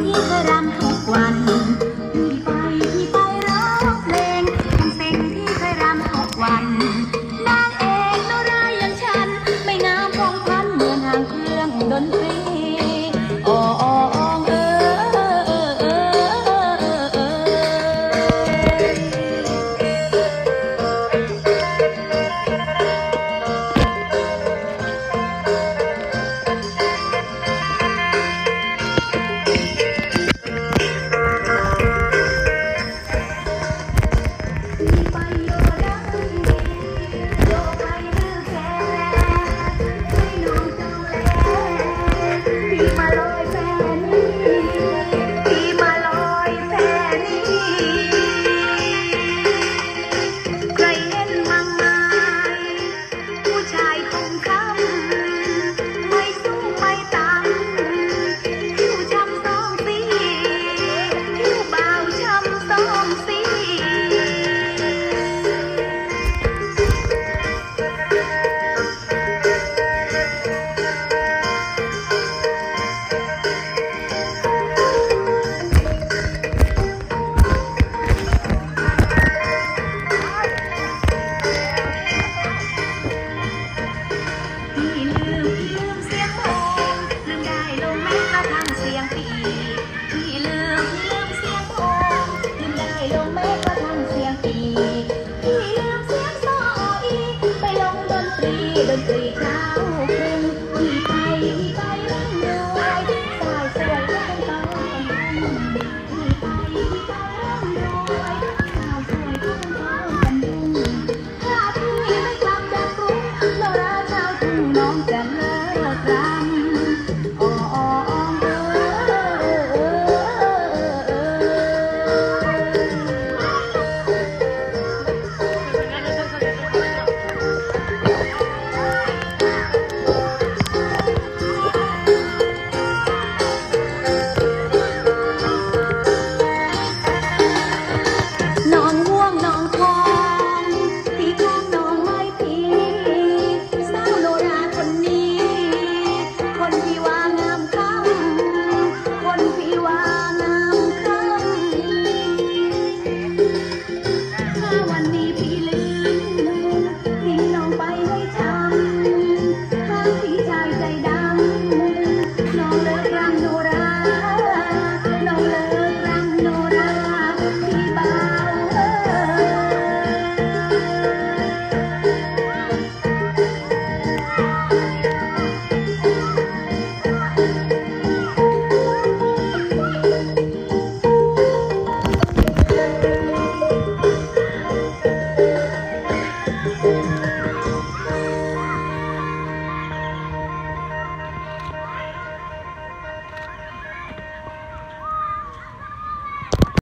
ที่พระรำทุกวัน